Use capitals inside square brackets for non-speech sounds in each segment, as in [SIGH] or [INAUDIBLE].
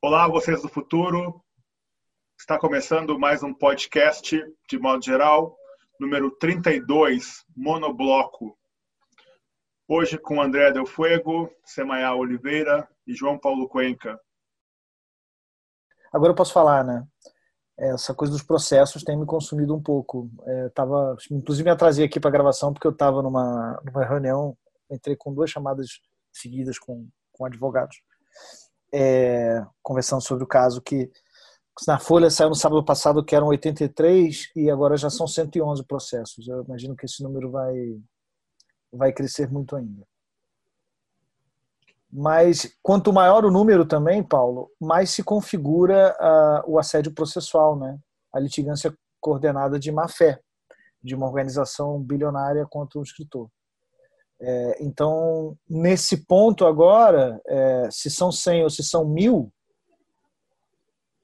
Olá, vocês do futuro. Está começando mais um podcast, de modo geral, número 32, Monobloco. Hoje com André Del Fuego, Semaia Oliveira e João Paulo Cuenca. Agora eu posso falar, né? Essa coisa dos processos tem me consumido um pouco. É, tava, inclusive me atrasei aqui para a gravação porque eu estava numa, numa reunião, entrei com duas chamadas seguidas com, com advogados é, conversando sobre o caso que na Folha saiu no sábado passado que eram 83 e agora já são 111 processos. Eu imagino que esse número vai, vai crescer muito ainda. Mas quanto maior o número também, Paulo, mais se configura uh, o assédio processual, né? A litigância coordenada de má fé de uma organização bilionária contra um escritor. É, então, nesse ponto agora, é, se são 100 ou se são mil,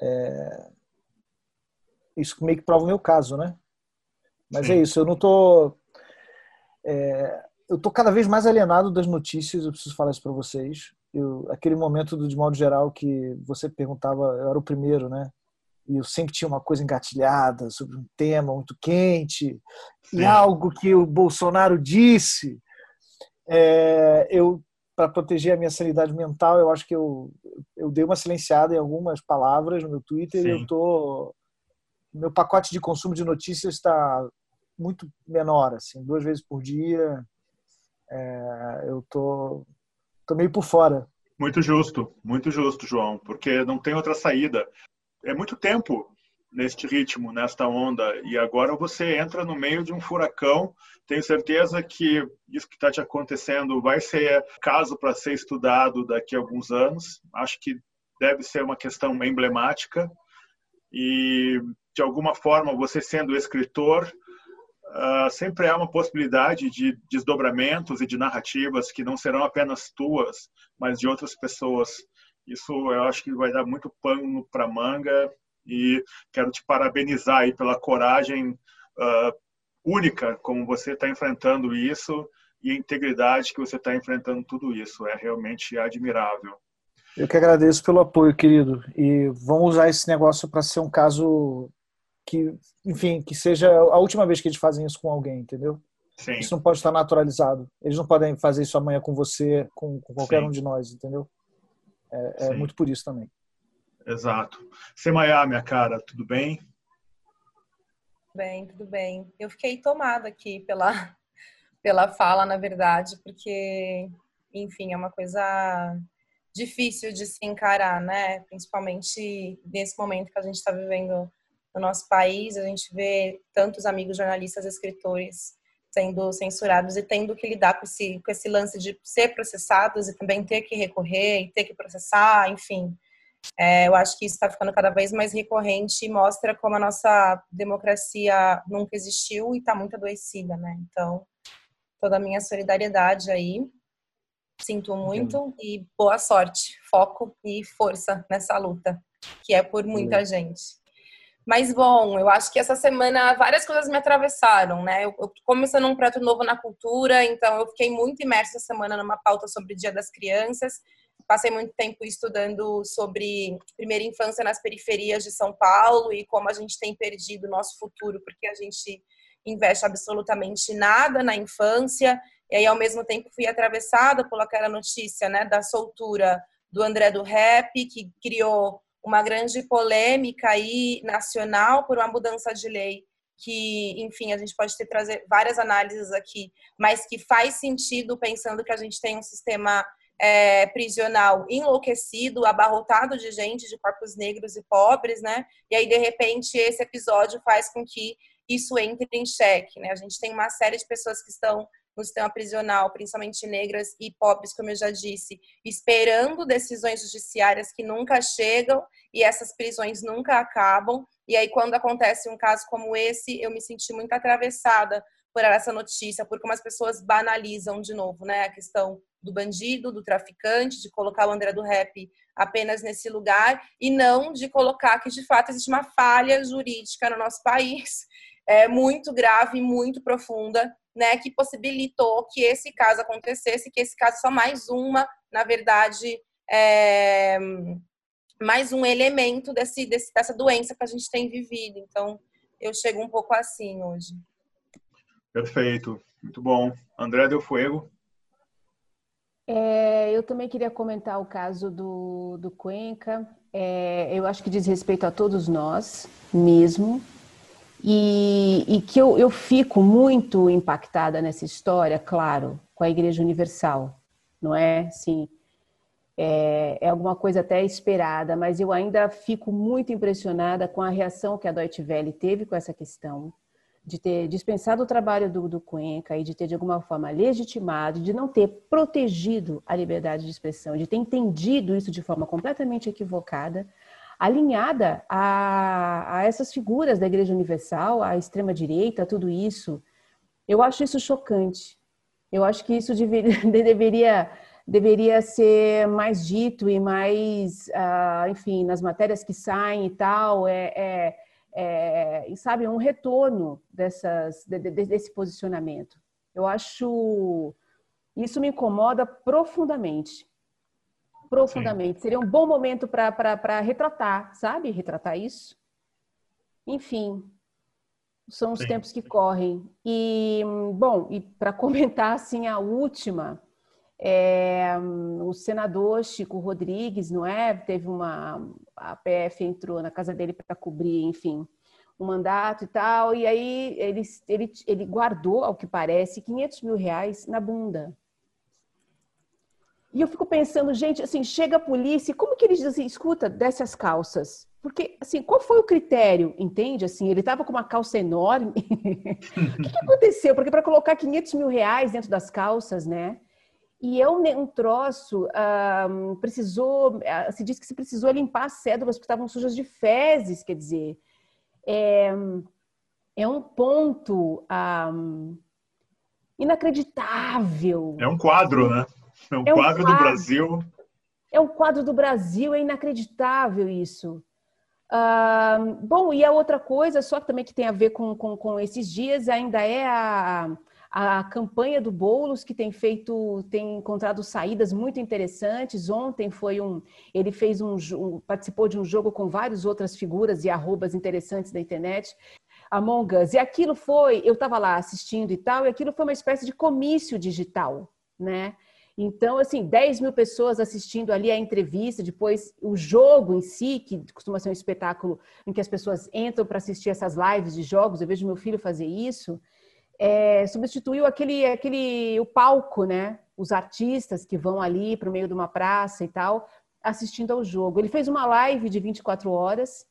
é, isso meio que prova o meu caso, né? Mas é Sim. é isso, eu não tô. É, eu tô cada vez mais alienado das notícias, eu preciso falar isso para vocês. Eu, aquele momento do de modo geral que você perguntava, eu era o primeiro, né? E eu sempre tinha uma coisa engatilhada sobre um tema muito quente Sim. e algo que o Bolsonaro disse é, eu para proteger a minha sanidade mental, eu acho que eu, eu dei uma silenciada em algumas palavras no meu Twitter Sim. e eu tô meu pacote de consumo de notícias está muito menor, assim, duas vezes por dia. É, eu tô, tô meio por fora. Muito justo, muito justo, João, porque não tem outra saída. É muito tempo neste ritmo, nesta onda, e agora você entra no meio de um furacão. Tenho certeza que isso que está te acontecendo vai ser caso para ser estudado daqui a alguns anos. Acho que deve ser uma questão emblemática e de alguma forma você sendo escritor uh, sempre há uma possibilidade de desdobramentos e de narrativas que não serão apenas tuas, mas de outras pessoas. Isso eu acho que vai dar muito pano para manga e quero te parabenizar aí pela coragem uh, única como você está enfrentando isso e a integridade que você está enfrentando tudo isso. É realmente admirável. Eu que agradeço pelo apoio, querido. E vamos usar esse negócio para ser um caso que, enfim, que seja a última vez que eles fazem isso com alguém, entendeu? Sim. Isso não pode estar naturalizado. Eles não podem fazer isso amanhã com você, com, com qualquer Sim. um de nós, entendeu? É, é muito por isso também. Exato. Semaiá, minha cara, tudo bem? Bem, tudo bem. Eu fiquei tomada aqui pela, [LAUGHS] pela fala, na verdade, porque, enfim, é uma coisa difícil de se encarar, né? Principalmente nesse momento que a gente está vivendo no nosso país, a gente vê tantos amigos jornalistas, escritores sendo censurados e tendo que lidar com esse, com esse lance de ser processados e também ter que recorrer e ter que processar, enfim. É, eu acho que isso está ficando cada vez mais recorrente e mostra como a nossa democracia nunca existiu e está muito adoecida, né? Então, toda a minha solidariedade aí. Sinto muito e boa sorte, foco e força nessa luta, que é por muita gente. Mas bom, eu acho que essa semana várias coisas me atravessaram, né? Eu, eu começando um projeto novo na cultura, então eu fiquei muito imersa essa semana numa pauta sobre o Dia das Crianças passei muito tempo estudando sobre primeira infância nas periferias de São Paulo e como a gente tem perdido o nosso futuro porque a gente investe absolutamente nada na infância. E aí, ao mesmo tempo, fui atravessada por aquela notícia né, da soltura do André do Rap, que criou uma grande polêmica aí nacional por uma mudança de lei que, enfim, a gente pode ter trazer várias análises aqui, mas que faz sentido pensando que a gente tem um sistema é, prisional enlouquecido, abarrotado de gente, de corpos negros e pobres, né? E aí, de repente, esse episódio faz com que isso entre em xeque, né? A gente tem uma série de pessoas que estão no sistema prisional, principalmente negras e pobres, como eu já disse, esperando decisões judiciárias que nunca chegam e essas prisões nunca acabam. E aí, quando acontece um caso como esse, eu me senti muito atravessada por essa notícia, por como as pessoas banalizam de novo, né? A questão do bandido, do traficante, de colocar o André do Rap apenas nesse lugar e não de colocar que de fato existe uma falha jurídica no nosso país, [LAUGHS] é, muito grave, muito profunda, né, que possibilitou que esse caso acontecesse, que esse caso é só mais uma, na verdade, é, mais um elemento desse, desse, dessa doença que a gente tem vivido. Então, eu chego um pouco assim hoje. Perfeito, muito bom. André Del Fuego. É, eu também queria comentar o caso do, do Cuenca. É, eu acho que diz respeito a todos nós mesmo. E, e que eu, eu fico muito impactada nessa história, claro, com a Igreja Universal, não é? Sim, é, é, alguma coisa até esperada, mas eu ainda fico muito impressionada com a reação que a Deutsche Welle teve com essa questão de ter dispensado o trabalho do, do Cuenca e de ter de alguma forma legitimado, de não ter protegido a liberdade de expressão, de ter entendido isso de forma completamente equivocada, alinhada a, a essas figuras da Igreja Universal, à extrema direita, tudo isso. Eu acho isso chocante. Eu acho que isso deveria, [LAUGHS] deveria deveria ser mais dito e mais, uh, enfim, nas matérias que saem e tal, é, é é, e sabe, um retorno dessas, de, de, desse posicionamento. Eu acho isso me incomoda profundamente. Profundamente. Sim. Seria um bom momento para retratar, sabe? Retratar isso. Enfim, são os Sim. tempos que correm. E, bom, e para [LAUGHS] comentar, assim, a última, é, o senador Chico Rodrigues, não é? Teve uma. A PF entrou na casa dele para cobrir, enfim, um mandato e tal, e aí ele, ele, ele guardou, ao que parece, 500 mil reais na bunda. E eu fico pensando, gente, assim, chega a polícia, como que eles dizem, escuta, desce as calças? Porque, assim, qual foi o critério, entende? Assim, ele estava com uma calça enorme. [LAUGHS] o que, que aconteceu? Porque para colocar 500 mil reais dentro das calças, né? E é um, um troço, um, precisou, ah, se diz que se precisou limpar as cédulas porque estavam sujas de fezes, quer dizer, é, é um ponto um, inacreditável. É um quadro, né? É um, é um quadro, quadro, do Brasil. É um quadro do Brasil, é inacreditável isso. bom, e a outra coisa, só também que tem a ver com, com, com esses dias, ainda é a a campanha do Boulos que tem feito, tem encontrado saídas muito interessantes. Ontem foi um, ele fez um, um participou de um jogo com várias outras figuras e arrobas interessantes da internet. Among Us. E aquilo foi, eu estava lá assistindo e tal, e aquilo foi uma espécie de comício digital, né? Então, assim, 10 mil pessoas assistindo ali a entrevista, depois o jogo em si, que costuma ser um espetáculo em que as pessoas entram para assistir essas lives de jogos, eu vejo meu filho fazer isso é, substituiu aquele, aquele o palco, né? Os artistas que vão ali para o meio de uma praça e tal, assistindo ao jogo. Ele fez uma live de 24 horas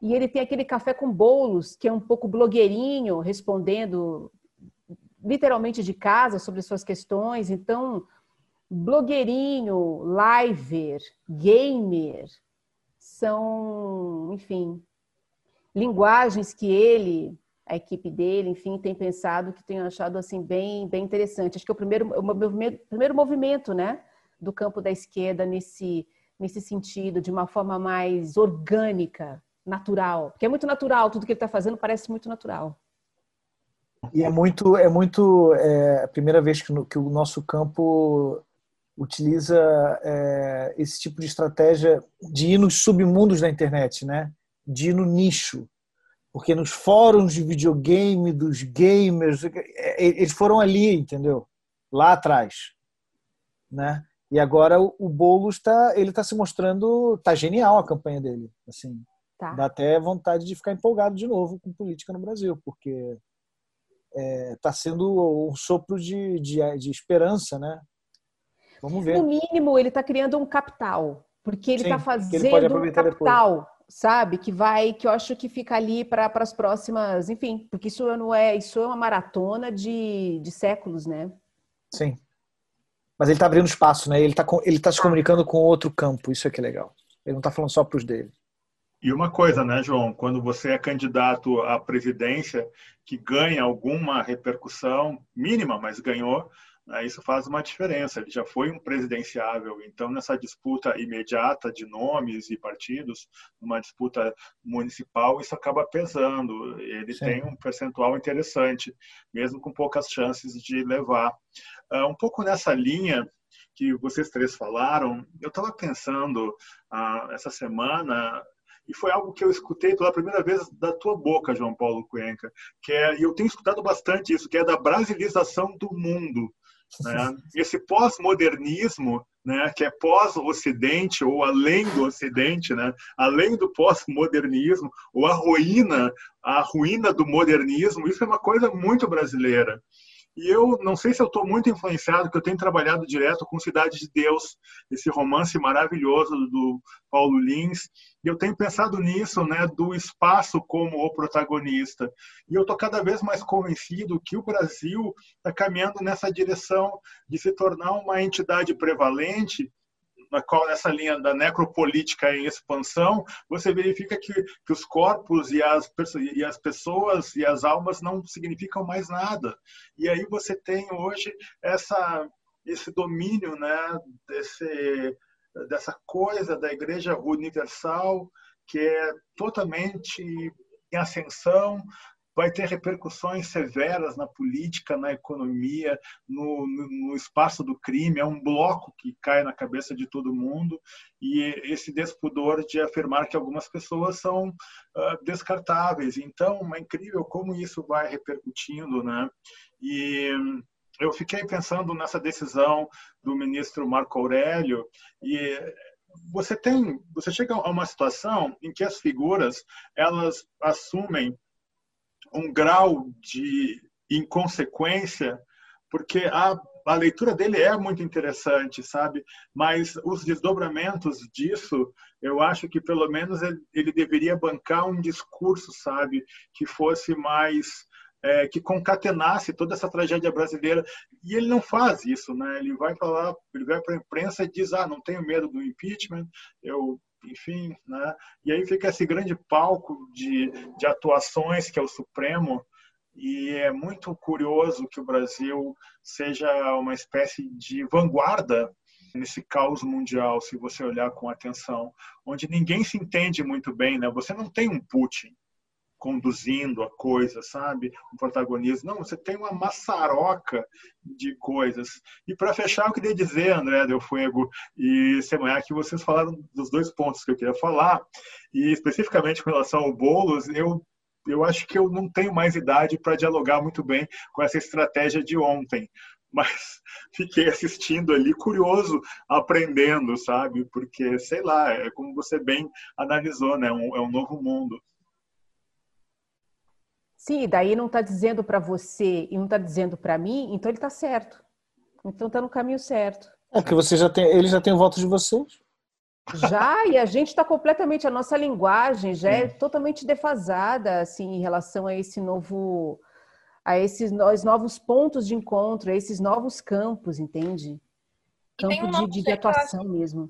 e ele tem aquele café com bolos, que é um pouco blogueirinho, respondendo literalmente de casa sobre suas questões. Então, blogueirinho, liver, gamer, são, enfim, linguagens que ele a equipe dele, enfim, tem pensado que tem achado assim bem, bem interessante. Acho que é o primeiro, o meu primeiro movimento, né, do campo da esquerda nesse nesse sentido, de uma forma mais orgânica, natural, porque é muito natural, tudo que ele está fazendo parece muito natural. E é muito, é muito é, a primeira vez que, no, que o nosso campo utiliza é, esse tipo de estratégia de ir nos submundos da internet, né? De ir no nicho, porque nos fóruns de videogame dos gamers, é, é, eles foram ali, entendeu? Lá atrás, né? E agora o, Boulos está, ele está se mostrando, tá genial a campanha dele, assim. Tá. Dá até vontade de ficar empolgado de novo com política no Brasil, porque está é, tá sendo um sopro de, de, de, esperança, né? Vamos ver. No mínimo, ele está criando um capital, porque ele está fazendo um capital. Depois sabe? Que vai, que eu acho que fica ali para as próximas, enfim, porque isso não é, isso é uma maratona de, de séculos, né? Sim. Mas ele está abrindo espaço, né? Ele está ele tá se tá. comunicando com outro campo, isso é que é legal. Ele não está falando só para os dele. E uma coisa, né, João? Quando você é candidato à presidência que ganha alguma repercussão mínima, mas ganhou, isso faz uma diferença. Ele já foi um presidenciável, então nessa disputa imediata de nomes e partidos, numa disputa municipal, isso acaba pesando. Ele Sim. tem um percentual interessante, mesmo com poucas chances de levar. Uh, um pouco nessa linha que vocês três falaram, eu estava pensando ah, essa semana e foi algo que eu escutei pela primeira vez da tua boca, João Paulo Cuenca, que é, e eu tenho escutado bastante isso, que é da brasilização do mundo. Né? Esse pós-modernismo, né, que é pós-Ocidente ou além do Ocidente, né, além do pós-modernismo, ou a ruína, a ruína do modernismo, isso é uma coisa muito brasileira. E eu não sei se eu estou muito influenciado, porque eu tenho trabalhado direto com Cidade de Deus, esse romance maravilhoso do Paulo Lins, e eu tenho pensado nisso, né, do espaço como o protagonista. E eu estou cada vez mais convencido que o Brasil está caminhando nessa direção de se tornar uma entidade prevalente na qual nessa linha da necropolítica em expansão, você verifica que, que os corpos e as, e as pessoas e as almas não significam mais nada. E aí você tem hoje essa, esse domínio né, desse, dessa coisa da Igreja Universal que é totalmente em ascensão, vai ter repercussões severas na política, na economia, no, no, no, espaço do crime. É um bloco que cai na cabeça de todo mundo e esse despudor de afirmar que algumas pessoas são uh, descartáveis. Então, é incrível como isso vai repercutindo, né? E eu fiquei pensando nessa decisão do ministro Marco Aurélio e você tem, você chega a uma situação em que as figuras elas assumem um grau de inconsequência, porque a, a leitura dele é muito interessante, sabe? Mas os desdobramentos disso, eu acho que pelo menos ele, ele deveria bancar um discurso, sabe? Que fosse mais. É, que concatenasse toda essa tragédia brasileira e ele não faz isso, né? Ele vai para lá, ele vai para a imprensa e diz: ah, não tenho medo do impeachment, eu enfim, né? E aí fica esse grande palco de, de atuações que é o Supremo e é muito curioso que o Brasil seja uma espécie de vanguarda nesse caos mundial, se você olhar com atenção, onde ninguém se entende muito bem, né? Você não tem um Putin, conduzindo a coisa, sabe? Um protagonismo. Não, você tem uma maçaroca de coisas. E para fechar, eu queria dizer, André Del Fuego e Semanhar, que vocês falaram dos dois pontos que eu queria falar, e especificamente com relação ao Boulos, eu eu acho que eu não tenho mais idade para dialogar muito bem com essa estratégia de ontem, mas [LAUGHS] fiquei assistindo ali curioso, aprendendo, sabe? Porque sei lá, é como você bem analisou, né? É um novo mundo. Sim, daí não está dizendo para você e não está dizendo para mim, então ele está certo. Então está no caminho certo. É que você já tem, ele já tem o voto de vocês. Já, e a gente está completamente, a nossa linguagem já é totalmente defasada, assim, em relação a esse novo, a esses novos pontos de encontro, a esses novos campos, entende? Campo um de, de atuação mesmo.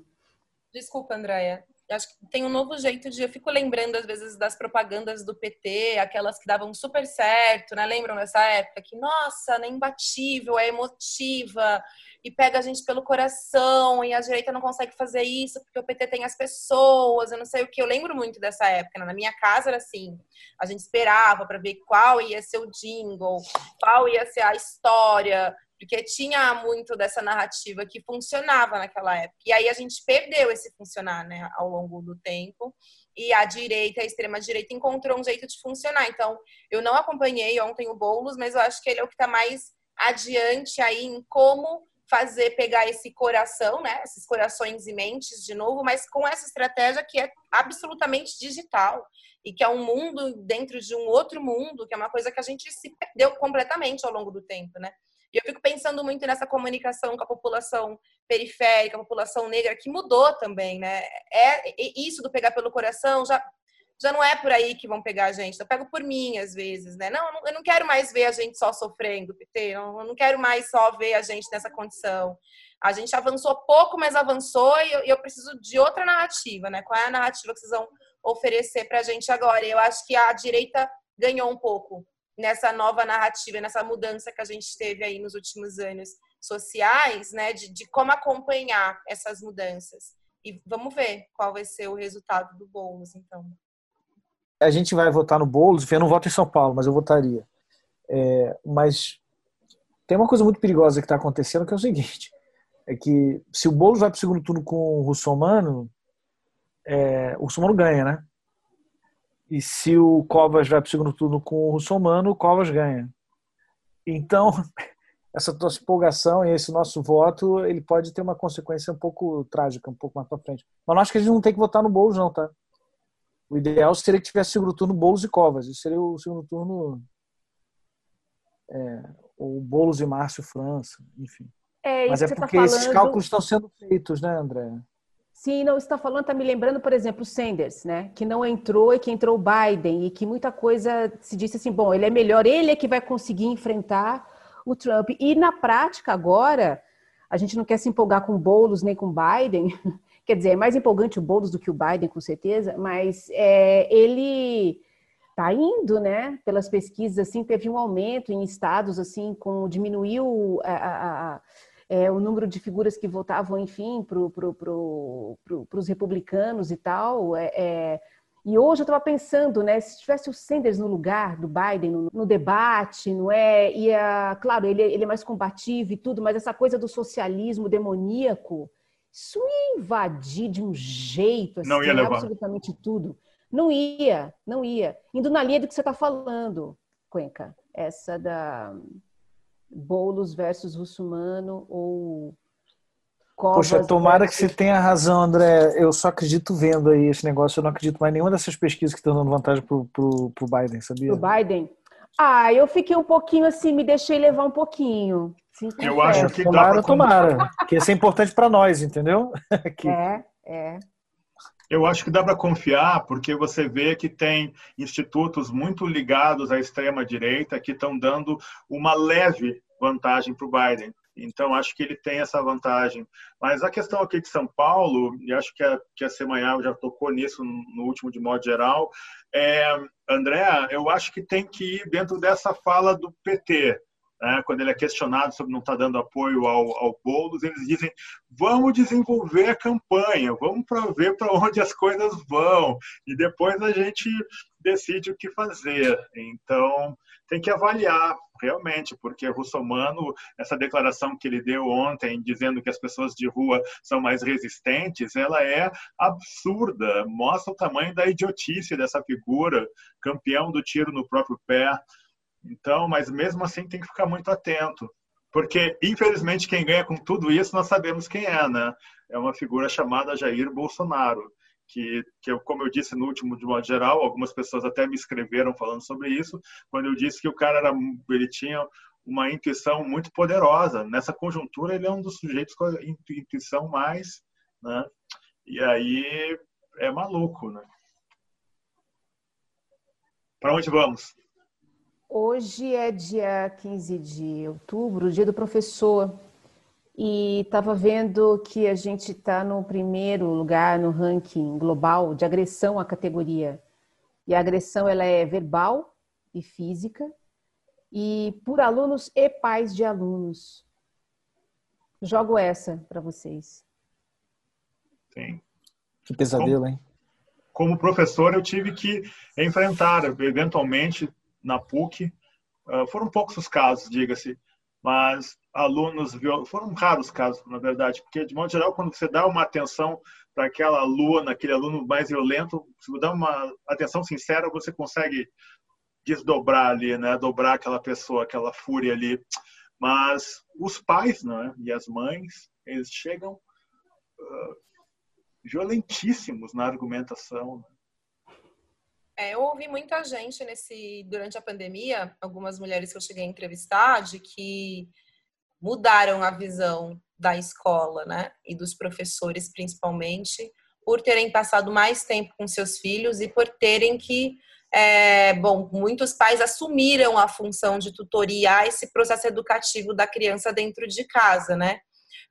Desculpa, Andréia acho que tem um novo jeito de. Eu fico lembrando, às vezes, das propagandas do PT, aquelas que davam super certo, né? Lembram dessa época? Que, nossa, é imbatível, é emotiva e pega a gente pelo coração e a direita não consegue fazer isso porque o PT tem as pessoas, eu não sei o que. Eu lembro muito dessa época. Né? Na minha casa era assim: a gente esperava para ver qual ia ser o jingle, qual ia ser a história porque tinha muito dessa narrativa que funcionava naquela época. E aí a gente perdeu esse funcionar, né, ao longo do tempo. E a direita, a extrema direita encontrou um jeito de funcionar. Então, eu não acompanhei ontem o Boulos, mas eu acho que ele é o que está mais adiante aí em como fazer pegar esse coração, né, esses corações e mentes de novo, mas com essa estratégia que é absolutamente digital e que é um mundo dentro de um outro mundo, que é uma coisa que a gente se perdeu completamente ao longo do tempo, né? E eu fico pensando muito nessa comunicação com a população periférica, a população negra, que mudou também, né? É, isso do pegar pelo coração já, já não é por aí que vão pegar a gente. Eu pego por mim, às vezes, né? Não, eu não quero mais ver a gente só sofrendo, PT. Eu não quero mais só ver a gente nessa condição. A gente avançou pouco, mas avançou e eu, eu preciso de outra narrativa, né? Qual é a narrativa que vocês vão oferecer para a gente agora? Eu acho que a direita ganhou um pouco nessa nova narrativa, nessa mudança que a gente teve aí nos últimos anos sociais, né, de, de como acompanhar essas mudanças. E vamos ver qual vai ser o resultado do Boulos, então. A gente vai votar no Boulos, eu não voto em São Paulo, mas eu votaria. É, mas tem uma coisa muito perigosa que está acontecendo, que é o seguinte: é que se o Boulos vai para o segundo turno com o Russomano, é, o Russomano ganha, né? E se o Covas vai para o segundo turno com o Russomano, o Covas ganha. Então, [LAUGHS] essa nossa empolgação e esse nosso voto, ele pode ter uma consequência um pouco trágica, um pouco mais para frente. Mas não acho que a gente não tem que votar no Boulos, não, tá? O ideal seria que tivesse segundo turno Boulos e Covas. Isso seria o segundo turno. É, o Boulos e Márcio França, enfim. É, Mas é tá porque tá esses falando... cálculos estão sendo feitos, né, André? Sim, não, está falando, está me lembrando, por exemplo, o Sanders, né? Que não entrou e que entrou o Biden, e que muita coisa se disse assim, bom, ele é melhor, ele é que vai conseguir enfrentar o Trump. E na prática, agora, a gente não quer se empolgar com Boulos nem com Biden, [LAUGHS] quer dizer, é mais empolgante o Boulos do que o Biden, com certeza, mas é, ele está indo, né? Pelas pesquisas, assim, teve um aumento em estados, assim, com diminuiu a, a, a é, o número de figuras que votavam, enfim, para pro, pro, pro, os republicanos e tal. É, é... E hoje eu estava pensando, né, se tivesse o Sanders no lugar do Biden no, no debate, não é? Ia, claro, ele, ele é mais combativo e tudo, mas essa coisa do socialismo demoníaco, isso ia invadir de um jeito, assim, não ia levar. absolutamente tudo. Não ia, não ia. Indo na linha do que você está falando, Cuenca, essa da Boulos versus Russumano ou Covas Poxa, tomara versus... que você tenha razão, André. Eu só acredito vendo aí esse negócio. Eu não acredito mais em nenhuma dessas pesquisas que estão dando vantagem pro, pro, pro Biden, sabia? Pro Biden? Ah, eu fiquei um pouquinho assim, me deixei levar um pouquinho. Sim, eu acho que tomara, dá pra... tomara. que isso é importante para nós, entendeu? [LAUGHS] que... É, é. Eu acho que dá para confiar, porque você vê que tem institutos muito ligados à extrema-direita que estão dando uma leve vantagem para o Biden. Então, acho que ele tem essa vantagem. Mas a questão aqui de São Paulo, e acho que a, que a Semanhal já tocou nisso no último de modo geral, é, André, eu acho que tem que ir dentro dessa fala do PT né, quando ele é questionado sobre não estar tá dando apoio ao, ao Boulos, eles dizem: vamos desenvolver a campanha, vamos para ver para onde as coisas vão, e depois a gente decide o que fazer. Então, tem que avaliar realmente, porque Russomano, essa declaração que ele deu ontem, dizendo que as pessoas de rua são mais resistentes, ela é absurda, mostra o tamanho da idiotice dessa figura, campeão do tiro no próprio pé. Então, mas mesmo assim tem que ficar muito atento, porque infelizmente quem ganha com tudo isso nós sabemos quem é, né? É uma figura chamada Jair Bolsonaro, que, que eu, como eu disse no último de modo geral, algumas pessoas até me escreveram falando sobre isso, quando eu disse que o cara era, ele tinha uma intuição muito poderosa. Nessa conjuntura, ele é um dos sujeitos com a intuição mais, né? E aí é maluco, né? Para onde vamos? Hoje é dia 15 de outubro, dia do professor, e estava vendo que a gente está no primeiro lugar no ranking global de agressão à categoria. E a agressão ela é verbal e física, e por alunos e pais de alunos. Jogo essa para vocês. Sim. Que pesadelo, hein? Como professor, eu tive que enfrentar, eventualmente, na PUC. Uh, foram poucos os casos, diga-se, mas alunos foram raros casos, na verdade, porque de modo geral, quando você dá uma atenção para aquela aluna, aquele aluno mais violento, se você dá uma atenção sincera, você consegue desdobrar ali, né, dobrar aquela pessoa, aquela fúria ali. Mas os pais, né, e as mães, eles chegam uh, violentíssimos na argumentação. Né? É, eu ouvi muita gente nesse durante a pandemia, algumas mulheres que eu cheguei a entrevistar, de que mudaram a visão da escola, né, e dos professores principalmente, por terem passado mais tempo com seus filhos e por terem que, é, bom, muitos pais assumiram a função de tutoriar esse processo educativo da criança dentro de casa, né?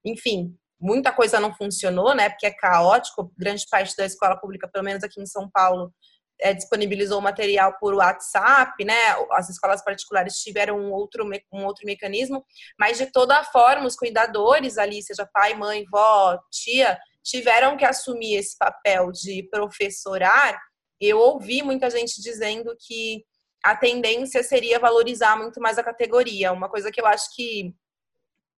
Enfim, muita coisa não funcionou, né? Porque é caótico. Grande parte da escola pública, pelo menos aqui em São Paulo, é, disponibilizou o material por WhatsApp, né? As escolas particulares tiveram um outro, um outro mecanismo, mas de toda forma, os cuidadores ali, seja pai, mãe, vó, tia, tiveram que assumir esse papel de professorar. Eu ouvi muita gente dizendo que a tendência seria valorizar muito mais a categoria, uma coisa que eu acho que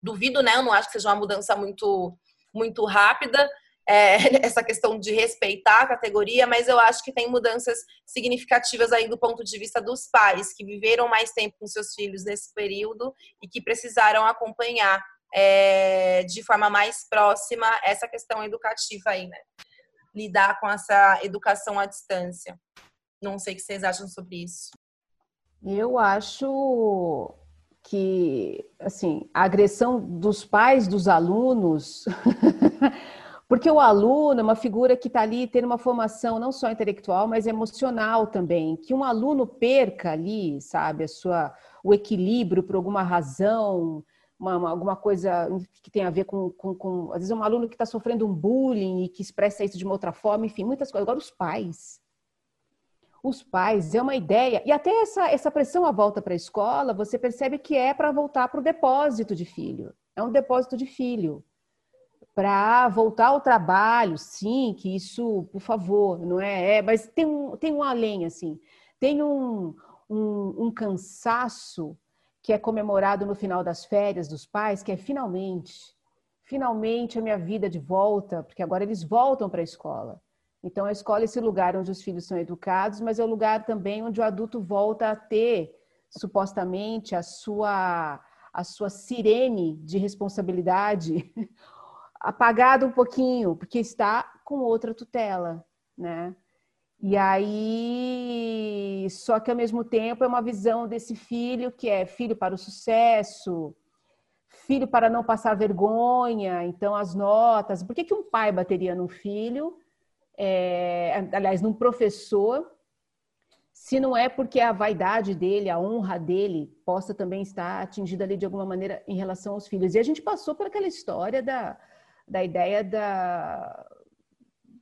duvido, né? Eu não acho que seja uma mudança muito, muito rápida. É, [LAUGHS] essa questão de respeitar a categoria, mas eu acho que tem mudanças significativas aí do ponto de vista dos pais que viveram mais tempo com seus filhos nesse período e que precisaram acompanhar é, de forma mais próxima essa questão educativa aí, né? Lidar com essa educação à distância. Não sei o que vocês acham sobre isso. Eu acho que, assim, a agressão dos pais dos alunos, [LAUGHS] porque o aluno é uma figura que está ali tendo uma formação não só intelectual, mas emocional também. Que um aluno perca ali, sabe, a sua, o equilíbrio por alguma razão, uma, uma, alguma coisa que tem a ver com, com, com às vezes um aluno que está sofrendo um bullying e que expressa isso de uma outra forma, enfim, muitas coisas. Agora os pais, os pais, é uma ideia, e até essa, essa pressão à volta para a escola, você percebe que é para voltar para o depósito de filho. É um depósito de filho. Para voltar ao trabalho, sim, que isso, por favor, não é? é mas tem um, tem um além, assim. Tem um, um, um cansaço que é comemorado no final das férias dos pais, que é finalmente, finalmente a minha vida de volta, porque agora eles voltam para a escola. Então, a escola é esse lugar onde os filhos são educados, mas é o lugar também onde o adulto volta a ter, supostamente, a sua, a sua sirene de responsabilidade [LAUGHS] apagada um pouquinho, porque está com outra tutela, né? E aí, só que ao mesmo tempo é uma visão desse filho que é filho para o sucesso, filho para não passar vergonha, então as notas. Por que, que um pai bateria num filho? É, aliás, num professor, se não é porque a vaidade dele, a honra dele, possa também estar atingida ali de alguma maneira em relação aos filhos. E a gente passou por aquela história da, da ideia da,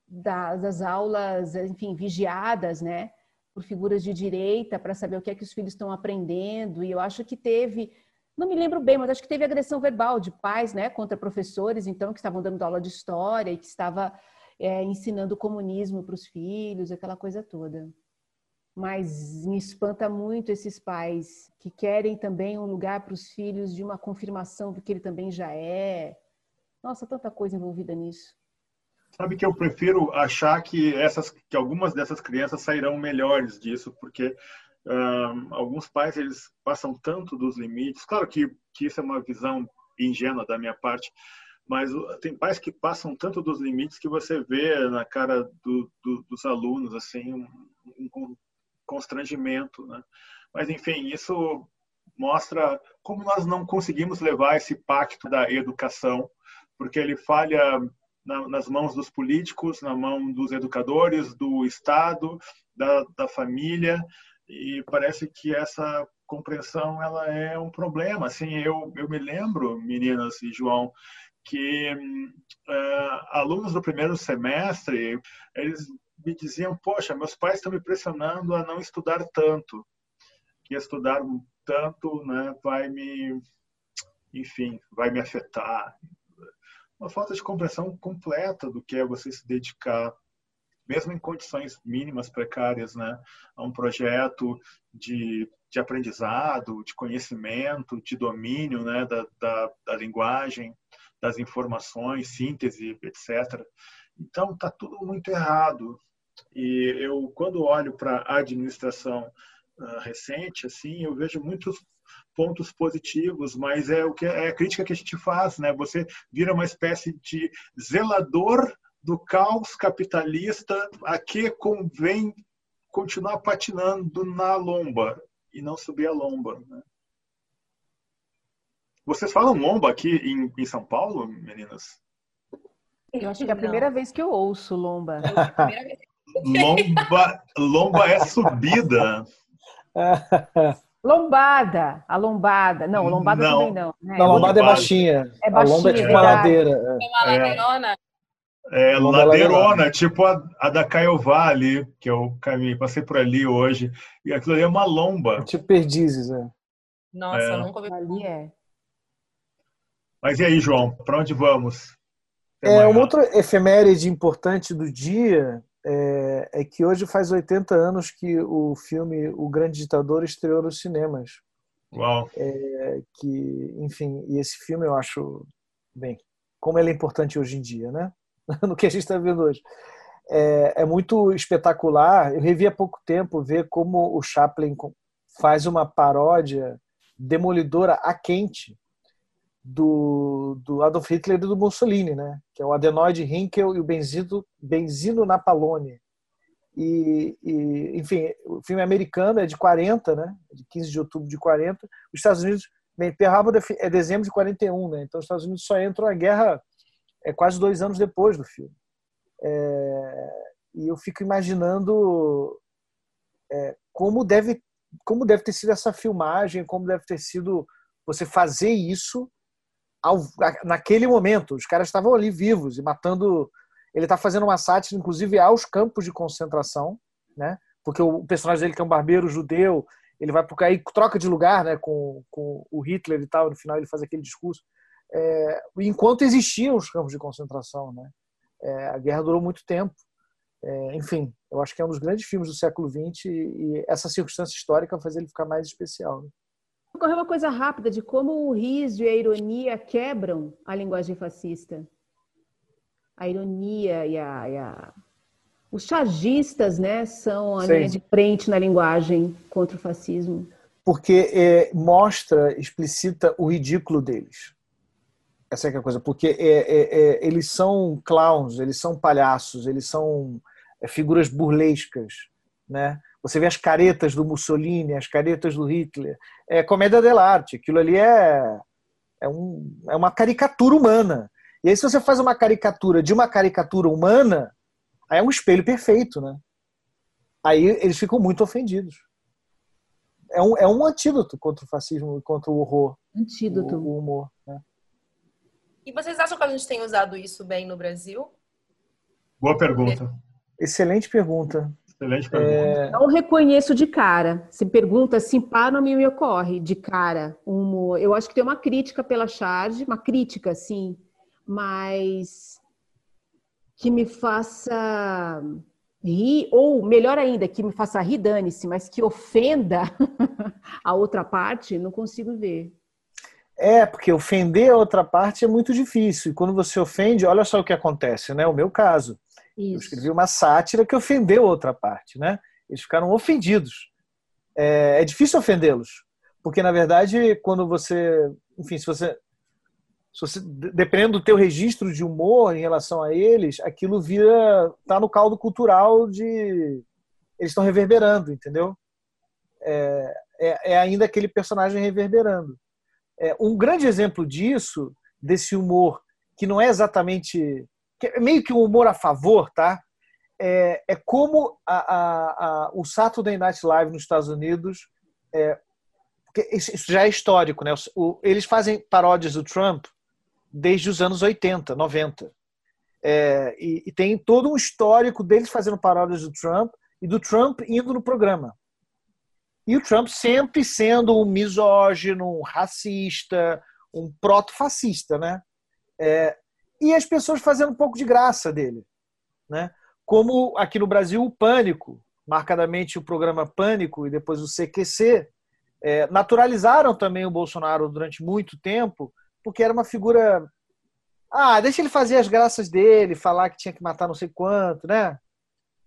das aulas, enfim, vigiadas, né, por figuras de direita para saber o que é que os filhos estão aprendendo. E eu acho que teve, não me lembro bem, mas acho que teve agressão verbal de pais, né, contra professores, então que estavam dando aula de história e que estava é, ensinando comunismo para os filhos, aquela coisa toda. Mas me espanta muito esses pais que querem também um lugar para os filhos de uma confirmação do que ele também já é. Nossa, tanta coisa envolvida nisso. Sabe que eu prefiro achar que essas, que algumas dessas crianças sairão melhores disso, porque um, alguns pais eles passam tanto dos limites. Claro que, que isso é uma visão ingênua da minha parte, mas tem pais que passam tanto dos limites que você vê na cara do, do, dos alunos assim um, um constrangimento, né? Mas enfim, isso mostra como nós não conseguimos levar esse pacto da educação, porque ele falha na, nas mãos dos políticos, na mão dos educadores, do Estado, da, da família, e parece que essa compreensão ela é um problema. Assim, eu, eu me lembro, meninas e João, que uh, alunos do primeiro semestre, eles me diziam, poxa, meus pais estão me pressionando a não estudar tanto, que estudar tanto né, vai me, enfim, vai me afetar uma falta de compreensão completa do que é você se dedicar, mesmo em condições mínimas precárias, né, a um projeto de, de aprendizado, de conhecimento, de domínio né, da, da, da linguagem, das informações, síntese, etc. Então, está tudo muito errado. E eu, quando olho para a administração uh, recente, assim, eu vejo muitos pontos positivos, mas é o que é a crítica que a gente faz, né? Você vira uma espécie de zelador do caos capitalista a que convém continuar patinando na lomba e não subir a lomba. Né? Vocês falam lomba aqui em, em, São Paulo, meninas? Eu acho que é a primeira vez que eu ouço lomba. lomba, lomba é subida. [LAUGHS] Lombada, a lombada. Não, lombada não. também não. Né? Não, lombada é baixinha. É baixinha. A lomba é tipo uma ladeira. É uma ladeirona. É, é ladeirona, tipo a, a da Caiová ali, que eu caminhei, passei por ali hoje. E aquilo ali é uma lomba. É tipo perdizes, é. Nossa, é. eu nunca ouvi. Ali é. Mas e aí, João, para onde vamos? é, uma outra efeméride importante do dia é, é, que hoje faz 80 anos que o filme O Grande Ditador estreou nos cinemas. Uau. É, que, enfim, e esse filme eu acho, bem, como ele é importante hoje em dia, né? [LAUGHS] no que a gente está vendo hoje. É, é, muito espetacular. Eu revi há pouco tempo ver como o Chaplin faz uma paródia demolidora a quente do, do Adolf Hitler e do Mussolini, né? Que é o adenoide Hinkel e o benzino, benzino Napalone. E, e, enfim, o filme americano é de 40, né? De 15 de outubro de 40. Os Estados Unidos, bem, Pearl Harbor é dezembro de 41, né? Então os Estados Unidos só entram na guerra é quase dois anos depois do filme. É, e eu fico imaginando é, como deve como deve ter sido essa filmagem, como deve ter sido você fazer isso ao, naquele momento. Os caras estavam ali vivos e matando. Ele está fazendo uma sátira, inclusive, aos campos de concentração, né? Porque o personagem dele, que é um barbeiro judeu, ele vai porque aí troca de lugar, né? Com, com o Hitler e tal. No final ele faz aquele discurso. É, enquanto existiam os campos de concentração, né? É, a guerra durou muito tempo. É, enfim, eu acho que é um dos grandes filmes do século XX e, e essa circunstância histórica faz ele ficar mais especial. Né? Ocorreu uma coisa rápida de como o riso e a ironia quebram a linguagem fascista. A ironia e a, e a... os chargistas, né, são a Sim. linha de frente na linguagem contra o fascismo. Porque é, mostra, explicita o ridículo deles. Essa é, é a coisa, porque é, é, é, eles são clowns, eles são palhaços, eles são é, figuras burlescas, né? Você vê as caretas do Mussolini, as caretas do Hitler, é comédia dell'arte. Aquilo ali é é, um, é uma caricatura humana. E aí se você faz uma caricatura de uma caricatura humana, aí é um espelho perfeito, né? Aí eles ficam muito ofendidos. É um, é um antídoto contra o fascismo e contra o horror. Antídoto. O, o humor. Né? E vocês acham que a gente tem usado isso bem no Brasil? Boa pergunta. Excelente pergunta. Excelente pergunta. É... Não reconheço de cara. Se pergunta assim, para não me ocorre de cara. Um, eu acho que tem uma crítica pela charge, uma crítica, sim, mas que me faça rir, ou melhor ainda, que me faça rir, dane-se, mas que ofenda [LAUGHS] a outra parte, não consigo ver. É, porque ofender a outra parte é muito difícil. E quando você ofende, olha só o que acontece, né? O meu caso. Isso. Eu escrevi uma sátira que ofendeu outra parte, né? Eles ficaram ofendidos. É, é difícil ofendê-los, porque na verdade, quando você, enfim, se você, se você, dependendo do teu registro de humor em relação a eles, aquilo vira, tá no caldo cultural de, eles estão reverberando, entendeu? É, é, é ainda aquele personagem reverberando. É, um grande exemplo disso, desse humor, que não é exatamente. É meio que um humor a favor, tá? É, é como a, a, a, o Saturday Night Live nos Estados Unidos. É, isso já é histórico, né? O, eles fazem paródias do Trump desde os anos 80, 90. É, e, e, tem todo um histórico deles fazendo paródias do Trump e do Trump indo no programa. E o Trump sempre sendo um misógino, um racista, um proto-fascista, né? É, e as pessoas fazendo um pouco de graça dele, né? Como aqui no Brasil o Pânico, marcadamente o programa Pânico e depois o CQC, é, naturalizaram também o Bolsonaro durante muito tempo, porque era uma figura. Ah, deixa ele fazer as graças dele, falar que tinha que matar não sei quanto, né?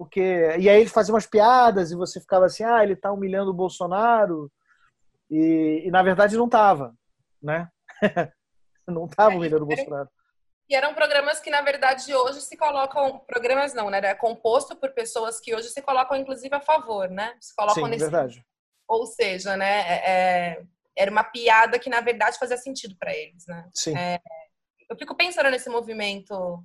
porque e aí ele fazia umas piadas e você ficava assim, ah, ele está humilhando o Bolsonaro e, e na verdade não estava, né? [LAUGHS] não estava é, humilhando o Bolsonaro. E eram programas que, na verdade, hoje se colocam. Programas não, né? É composto por pessoas que hoje se colocam, inclusive, a favor, né? Se colocam Sim, nesse. Verdade. Ou seja, né? É, é era uma piada que, na verdade, fazia sentido para eles, né? Sim. É, eu fico pensando nesse movimento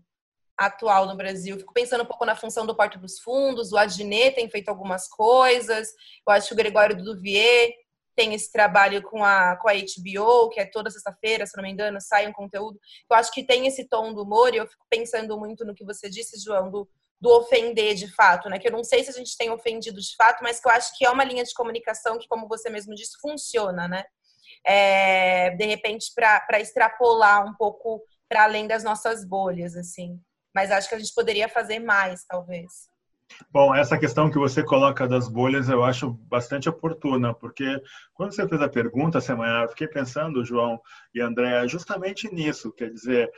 atual no Brasil. Fico pensando um pouco na função do Porto dos Fundos, o Adnet tem feito algumas coisas, eu acho que o Gregório Duvier tem esse trabalho com a, com a HBO, que é toda sexta-feira, se não me engano, sai um conteúdo. Eu acho que tem esse tom do humor, e eu fico pensando muito no que você disse, João, do, do ofender de fato, né? Que eu não sei se a gente tem ofendido de fato, mas que eu acho que é uma linha de comunicação que, como você mesmo disse, funciona, né? É, de repente, para extrapolar um pouco para além das nossas bolhas, assim mas acho que a gente poderia fazer mais, talvez. Bom, essa questão que você coloca das bolhas eu acho bastante oportuna, porque quando você fez a pergunta, semana, eu fiquei pensando, João e André, justamente nisso, quer dizer,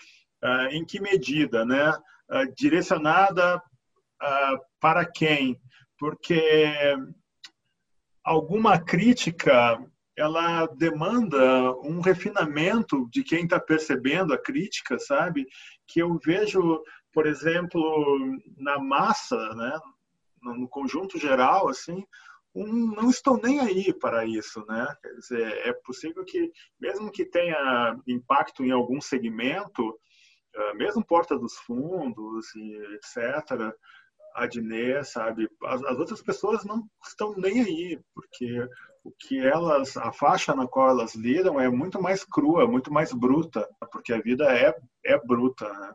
ah, em que medida, né? Ah, direcionada ah, para quem? Porque alguma crítica ela demanda um refinamento de quem está percebendo a crítica, sabe? Que eu vejo, por exemplo, na massa, né? no conjunto geral, assim, um, não estão nem aí para isso, né? Quer dizer, é possível que, mesmo que tenha impacto em algum segmento, ah, mesmo Porta dos Fundos e etc., Adnet, sabe? As, as, outras pessoas não estão nem aí, porque o que elas, a faixa na qual elas lidam é muito mais crua, muito mais bruta, porque a vida é, é bruta né?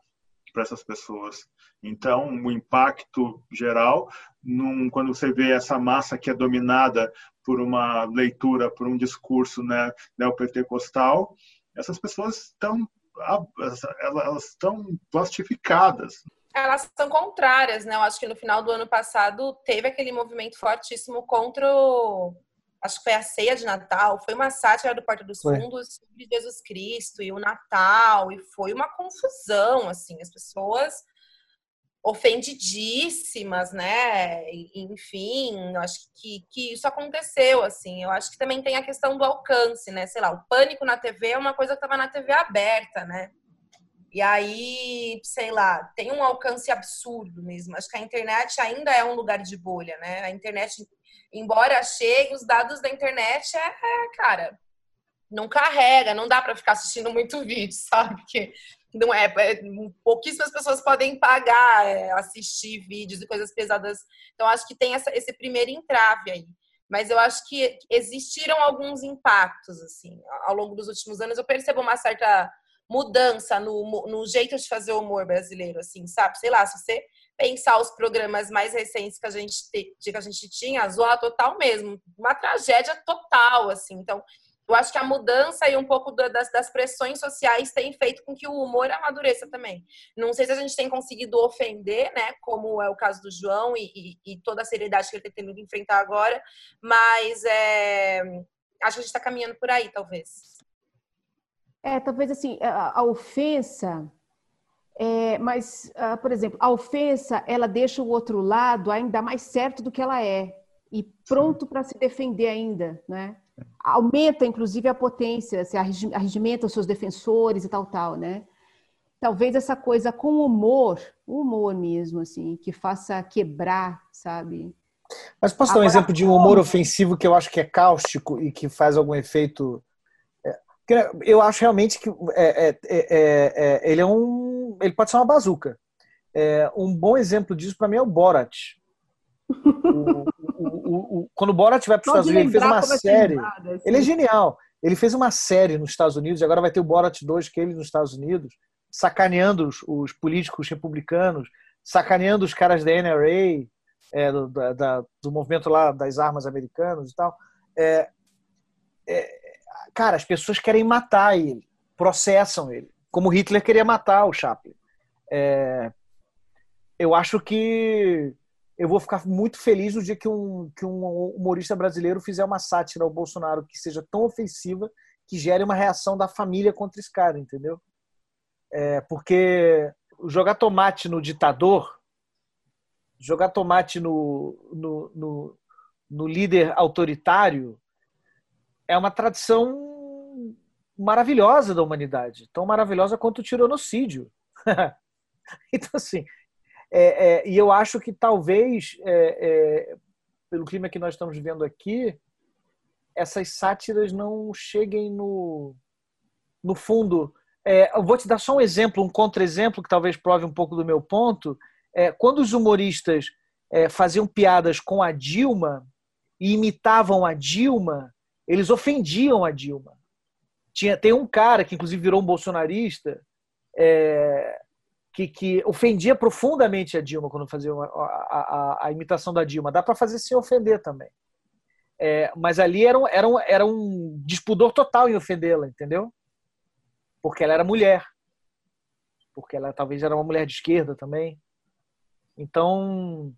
Para essas pessoas. Então, o impacto geral, num, quando você vê essa massa que é dominada por uma leitura, por um discurso né, neopentecostal, essas pessoas estão elas estão plastificadas elas são contrárias, né? Eu acho que no final do ano passado teve aquele movimento fortíssimo contra o. Acho que foi a ceia de Natal, foi uma sátira do Porta dos foi. Fundos sobre Jesus Cristo e o Natal, e foi uma confusão, assim, as pessoas ofendidíssimas, né? Enfim, acho que, que isso aconteceu, assim. Eu acho que também tem a questão do alcance, né? Sei lá, o pânico na TV é uma coisa que estava na TV aberta, né? E aí, sei lá, tem um alcance absurdo mesmo. Acho que a internet ainda é um lugar de bolha, né? A internet, embora chegue, os dados da internet é, é cara, não carrega, não dá para ficar assistindo muito [LAUGHS] vídeo, sabe? Porque não é, é, pouquíssimas pessoas podem pagar é, assistir vídeos e coisas pesadas. Então acho que tem essa, esse primeiro entrave aí. Mas eu acho que existiram alguns impactos assim ao longo dos últimos anos. Eu percebo uma certa mudança no, no jeito de fazer humor brasileiro, assim, sabe? Sei lá, se você pensar os programas mais recentes que a gente, te, que a gente tinha, Zoa Total mesmo, uma tragédia total, assim. Então, eu acho que a mudança e um pouco das, das pressões sociais tem feito com que o humor amadureça também. Não sei se a gente tem conseguido ofender, né, como é o caso do João e, e, e toda a seriedade que ele tem tendo que enfrentar agora, mas é, acho que a gente está caminhando por aí, talvez. É, talvez assim, a, a ofensa, é, mas, uh, por exemplo, a ofensa, ela deixa o outro lado ainda mais certo do que ela é e pronto para se defender ainda, né? Aumenta, inclusive, a potência, se arregimenta os seus defensores e tal, tal, né? Talvez essa coisa com humor, humor mesmo, assim, que faça quebrar, sabe? Mas posso dar um exemplo de um humor ofensivo que eu acho que é cáustico e que faz algum efeito eu acho realmente que é, é, é, ele é um. Ele pode ser uma bazuca. um bom exemplo disso para mim é o Borat. O, o, o, quando o Borat vai para os Estados Unidos, ele fez uma série. Assim. Ele é genial. Ele fez uma série nos Estados Unidos, e agora vai ter o Borat 2, que ele nos Estados Unidos, sacaneando os, os políticos republicanos, sacaneando os caras da NRA, é, do, da, do movimento lá das armas americanas e tal. É, é, cara, as pessoas querem matar ele, processam ele, como Hitler queria matar o Chaplin. É, eu acho que eu vou ficar muito feliz no dia que um, que um humorista brasileiro fizer uma sátira ao Bolsonaro que seja tão ofensiva que gere uma reação da família contra esse cara, entendeu? É, porque jogar tomate no ditador, jogar tomate no, no, no, no líder autoritário, é uma tradição maravilhosa da humanidade, tão maravilhosa quanto o tironocídio. [LAUGHS] então, assim, é, é, e eu acho que talvez, é, é, pelo clima que nós estamos vivendo aqui, essas sátiras não cheguem no, no fundo. É, eu vou te dar só um exemplo, um contra-exemplo, que talvez prove um pouco do meu ponto. É, quando os humoristas faziam piadas com a Dilma e imitavam a Dilma, eles ofendiam a Dilma. Tinha, tem um cara que, inclusive, virou um bolsonarista, é, que, que, ofendia profundamente a Dilma quando fazia a, a, a imitação da Dilma. Dá para fazer sem ofender também. É, mas ali era um, era, um, era um despudor total em ofendê-la, entendeu? Porque ela era mulher. Porque ela talvez era uma mulher de esquerda também. Então,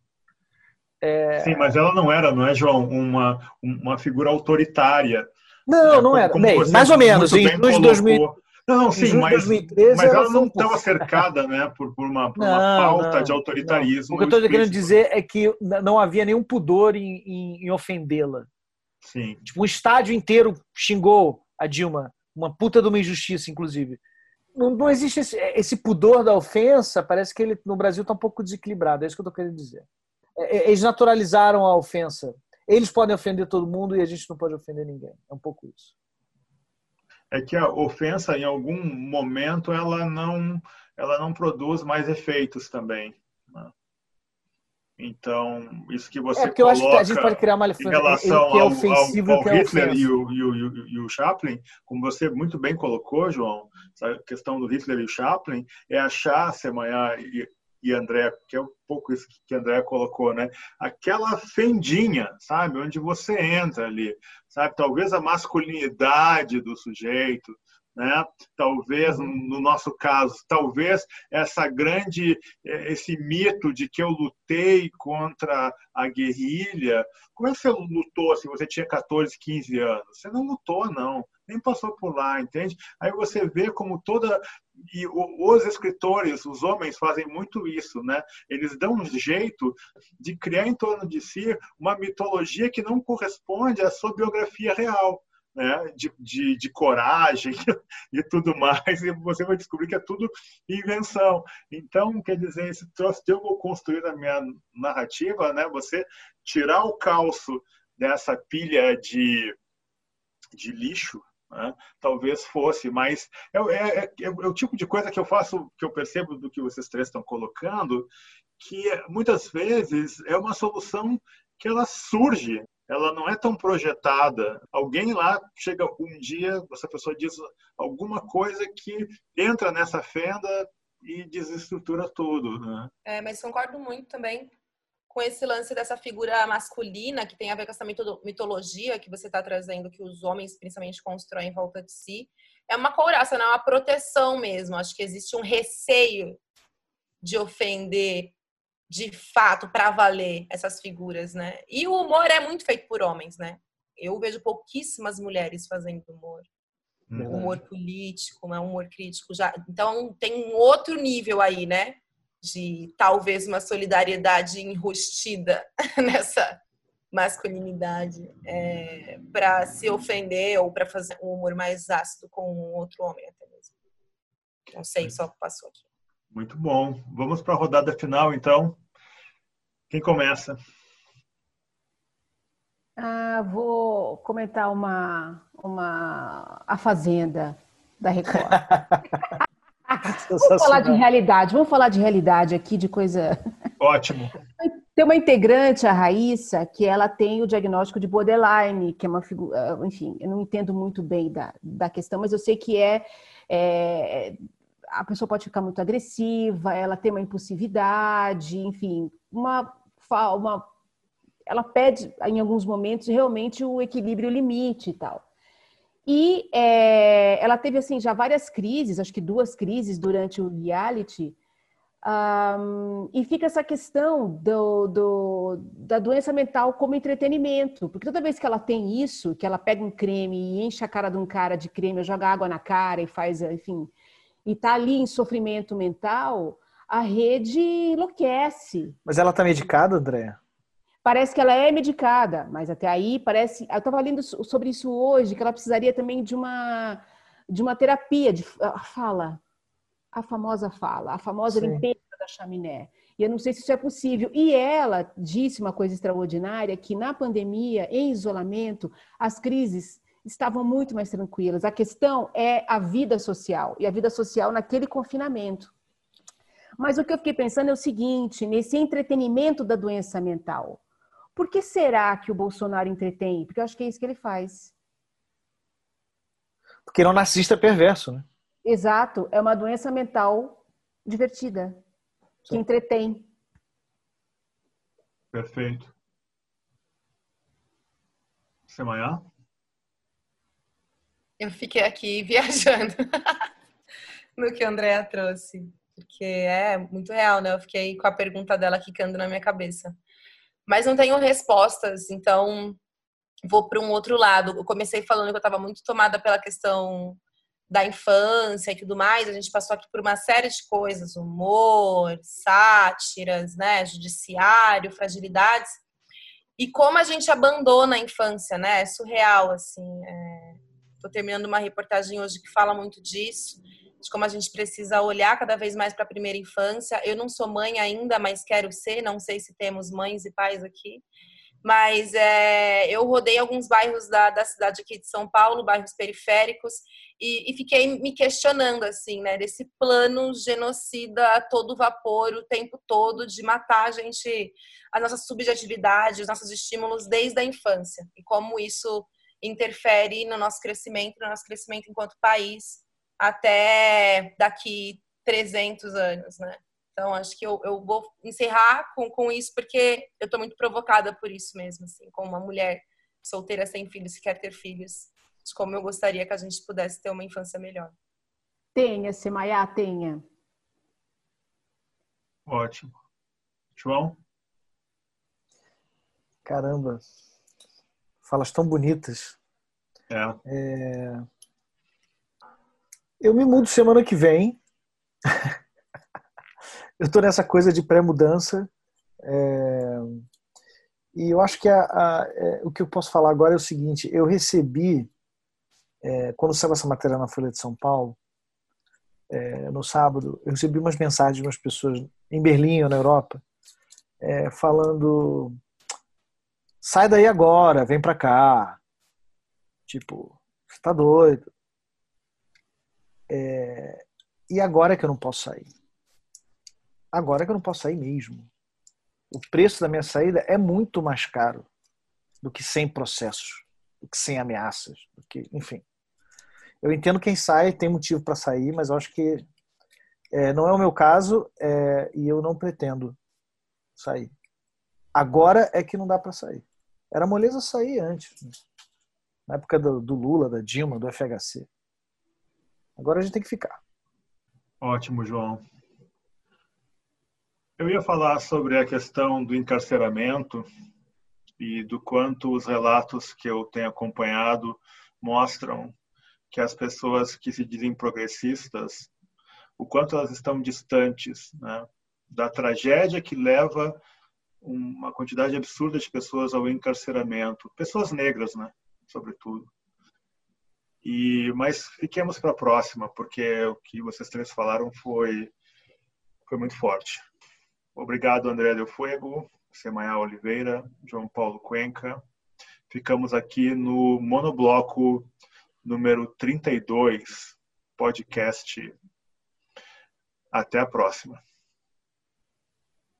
É... Sim, mas ela não era, não é, João, uma, uma figura autoritária. Não, não era. Bem, mais ou menos. Em 2000, não, sim, mas, 2013, mas ela não estava [LAUGHS] cercada né, por, por uma, por uma não, pauta não, de autoritarismo. O que eu estou querendo dizer é que não havia nenhum pudor em, em, em ofendê-la. Sim. Tipo, um estádio inteiro xingou a Dilma. Uma puta de uma injustiça, inclusive. Não, não existe esse, esse, pudor da ofensa, parece que ele no Brasil está um pouco desequilibrado, é isso que eu estou querendo dizer. É, é, eles naturalizaram a ofensa. Eles podem ofender todo mundo e a gente não pode ofender ninguém. É um pouco isso é que a ofensa, em algum momento, ela não, ela não produz mais efeitos também. Né? Então, isso que você é porque coloca eu acho que a gente pode criar uma em relação que é ofensivo, ao, ao, ao é Hitler e o, e, o, e o Chaplin, como você muito bem colocou, João, a questão do Hitler e o Chaplin é achar, Semanhã e, e André, que é um pouco isso que André colocou, né? Aquela fendinha, sabe? Onde você entra ali, sabe? Talvez a masculinidade do sujeito, né? Talvez no nosso caso, talvez essa grande é, esse mito de que eu lutei contra a guerrilha. Como é que você lutou se você tinha 14, 15 anos? Você não lutou não, nem passou por lá, entende? Aí você vê como toda e os escritores, os homens fazem muito isso, né? Eles dão um jeito de criar em torno de si uma mitologia que não corresponde à sua biografia real né, de, de, de, coragem [LAUGHS] e tudo mais, e você vai descobrir que é tudo invenção. Então, quer dizer, esse troço de eu vou construir a minha narrativa, né, você tirar o calço dessa pilha de, de lixo, né, talvez fosse, mas é, é, é, é, o tipo de coisa que eu faço, que eu percebo do que vocês três estão colocando, que muitas vezes é uma solução que ela surge ela não é tão projetada. Alguém lá chega um dia, essa pessoa diz alguma coisa que entra nessa fenda e desestrutura tudo. Né? É, mas concordo muito também com esse lance dessa figura masculina que tem a ver com essa mitologia que você está trazendo, que os homens principalmente constroem em volta de si. É uma couraça, não é uma proteção mesmo. Acho que existe um receio de ofender de fato para valer essas figuras, né? E o humor é muito feito por homens, né? Eu vejo pouquíssimas mulheres fazendo humor. Verdade. Humor político, né? humor crítico já. Então tem um outro nível aí, né? De talvez uma solidariedade enrustida [LAUGHS] nessa masculinidade é, para se ofender ou para fazer um humor mais ácido com um outro homem até mesmo. Não sei, só passou aqui. Muito bom. Vamos para a rodada final, então. Quem começa? Ah, vou comentar uma, uma A Fazenda da Record. [LAUGHS] vamos falar de realidade, vamos falar de realidade aqui, de coisa. Ótimo. [LAUGHS] Tem uma integrante, a Raíssa, que ela tem o diagnóstico de borderline, que é uma figura. Enfim, eu não entendo muito bem da, da questão, mas eu sei que é, é a pessoa pode ficar muito agressiva, ela tem uma impulsividade, enfim, uma, uma ela pede em alguns momentos realmente o equilíbrio, o limite e tal. E é, ela teve assim já várias crises, acho que duas crises durante o reality. Um, e fica essa questão do, do, da doença mental como entretenimento, porque toda vez que ela tem isso, que ela pega um creme e enche a cara de um cara de creme, joga água na cara e faz, enfim, e está ali em sofrimento mental, a rede enlouquece. Mas ela está medicada, André? Parece que ela é medicada, mas até aí parece. Eu estava lendo sobre isso hoje, que ela precisaria também de uma, de uma terapia, de fala, a famosa fala, a famosa Sim. limpeza da chaminé. E eu não sei se isso é possível. E ela disse uma coisa extraordinária, que na pandemia, em isolamento, as crises estavam muito mais tranquilas. A questão é a vida social e a vida social naquele confinamento. Mas o que eu fiquei pensando é o seguinte: nesse entretenimento da doença mental, por que será que o Bolsonaro entretém? Porque eu acho que é isso que ele faz. Porque ele é um narcisista perverso, né? Exato, é uma doença mental divertida, Sim. que entretém. Perfeito. Semanhã? Eu fiquei aqui [LAUGHS] viajando no que a Andrea trouxe, porque é muito real, né? Eu fiquei com a pergunta dela quicando na minha cabeça. Mas não tenho respostas, então vou para um outro lado. Eu comecei falando que eu estava muito tomada pela questão da infância e tudo mais. A gente passou aqui por uma série de coisas, humor, sátiras, né, judiciário, fragilidades. E como a gente abandona a infância, né? É surreal, assim. É... terminando uma reportagem hoje que fala muito disso, de como a gente precisa olhar cada vez mais para a primeira infância. Eu não sou mãe ainda, mas quero ser. Não sei se temos mães e pais aqui. Mas é, eu rodei alguns bairros da, da cidade aqui de São Paulo, bairros periféricos, e, e, fiquei me questionando, assim, né, desse plano genocida a todo vapor, o tempo todo, de matar a gente, a nossa subjetividade, os nossos estímulos desde a infância, e como isso interfere no nosso crescimento, no nosso crescimento enquanto país, até daqui 300 anos, né? Então, acho que eu, eu vou encerrar com, com isso, porque eu estou muito provocada por isso mesmo, assim, como uma mulher solteira sem filhos que quer ter filhos, de como eu gostaria que a gente pudesse ter uma infância melhor. Tenha, Semaiá, tenha. Ótimo. João? Caramba, falas tão bonitas. É. é... Eu me mudo semana que vem. [LAUGHS] eu estou nessa coisa de pré-mudança. É, e eu acho que a, a, é, o que eu posso falar agora é o seguinte: eu recebi, é, quando saiu essa matéria na Folha de São Paulo, no sábado, eu recebi umas mensagens de umas pessoas em Berlim ou na Europa, falando: sai daí agora, vem para cá. Tipo, você tá doido. É, e agora é que eu não posso sair agora que eu não posso sair mesmo. O preço da minha saída é muito mais caro do que sem processos, do que sem ameaças, do que, enfim. Eu entendo quem sai tem motivo para sair, mas eu acho que é, não é o meu caso é, e eu não pretendo sair. Agora é que não dá para sair. Era moleza sair antes, né? na época do, do Lula, da Dilma, do FHC. Agora a gente tem que ficar. Ótimo, João. Eu ia falar sobre a questão do encarceramento e do quanto os relatos que eu tenho acompanhado mostram que as pessoas que se dizem progressistas, o quanto elas estão distantes né, da tragédia que leva uma quantidade absurda de pessoas ao encarceramento, pessoas negras, né, sobretudo. E mas fiquemos para a próxima, porque o que vocês três falaram foi foi muito forte. Obrigado, André Del Fuego, Semaia Oliveira, João Paulo Cuenca. Ficamos aqui no monobloco número 32, podcast. Até a próxima.